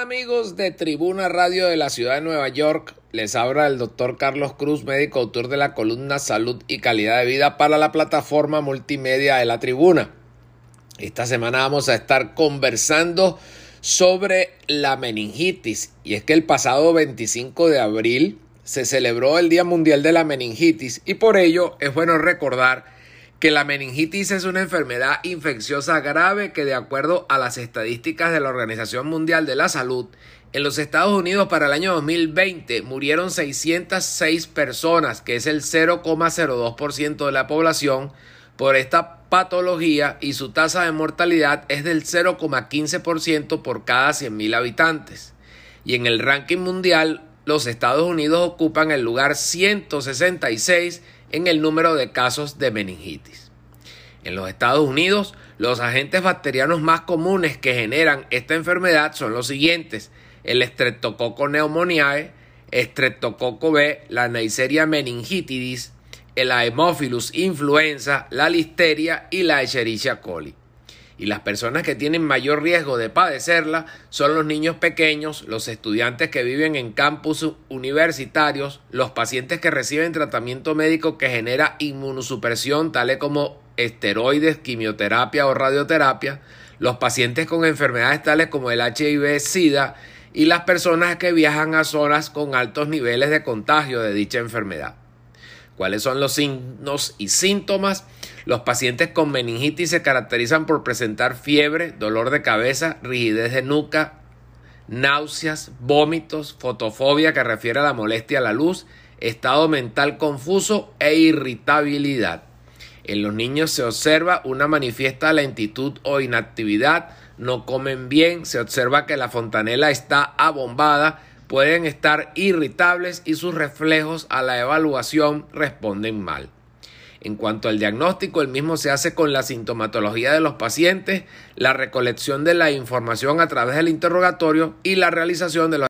amigos de Tribuna Radio de la Ciudad de Nueva York, les habla el doctor Carlos Cruz, médico autor de la columna Salud y Calidad de Vida para la plataforma multimedia de la Tribuna. Esta semana vamos a estar conversando sobre la meningitis y es que el pasado 25 de abril se celebró el Día Mundial de la Meningitis y por ello es bueno recordar que la meningitis es una enfermedad infecciosa grave que de acuerdo a las estadísticas de la Organización Mundial de la Salud, en los Estados Unidos para el año 2020 murieron 606 personas, que es el 0,02% de la población, por esta patología y su tasa de mortalidad es del 0,15% por cada 100.000 habitantes. Y en el ranking mundial, los Estados Unidos ocupan el lugar 166 en el número de casos de meningitis. En los Estados Unidos, los agentes bacterianos más comunes que generan esta enfermedad son los siguientes: el Streptococcus pneumoniae, Streptococcus B, la Neisseria meningitidis, el Haemophilus influenza, la Listeria y la Escherichia coli y las personas que tienen mayor riesgo de padecerla son los niños pequeños, los estudiantes que viven en campus universitarios, los pacientes que reciben tratamiento médico que genera inmunosupresión, tales como esteroides, quimioterapia o radioterapia, los pacientes con enfermedades tales como el HIV-Sida y las personas que viajan a zonas con altos niveles de contagio de dicha enfermedad. ¿Cuáles son los signos y síntomas? Los pacientes con meningitis se caracterizan por presentar fiebre, dolor de cabeza, rigidez de nuca, náuseas, vómitos, fotofobia que refiere a la molestia a la luz, estado mental confuso e irritabilidad. En los niños se observa una manifiesta lentitud o inactividad, no comen bien, se observa que la fontanela está abombada, pueden estar irritables y sus reflejos a la evaluación responden mal. En cuanto al diagnóstico, el mismo se hace con la sintomatología de los pacientes, la recolección de la información a través del interrogatorio y la realización de los